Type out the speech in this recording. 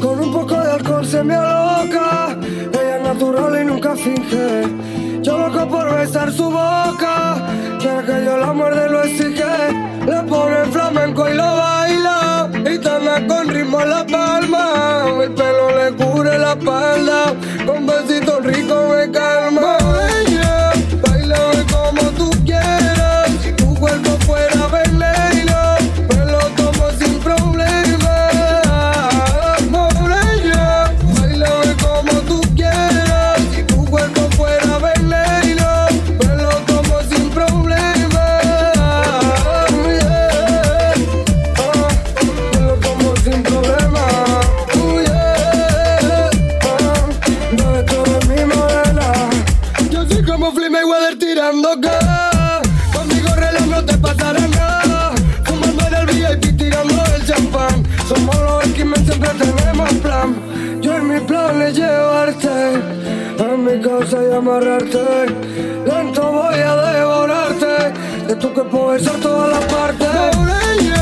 Con un poco de alcohol se me aloca. Ella es natural y nunca finge. Yo loco por besar su boca. Quiere que yo la muerde lo exige. Le pone flamenco y lo baila. Y también con ritmo la palma. El pelo le cubre la espalda. Tirando acá. Conmigo reloj no te pasará nada. Fumando en el VIP tirando el champán. Somos los X-Men, siempre tenemos plan. Yo en mi plan es llevarte a mi casa y amarrarte. Lento voy a devorarte. De tu cuerpo besar todas las partes.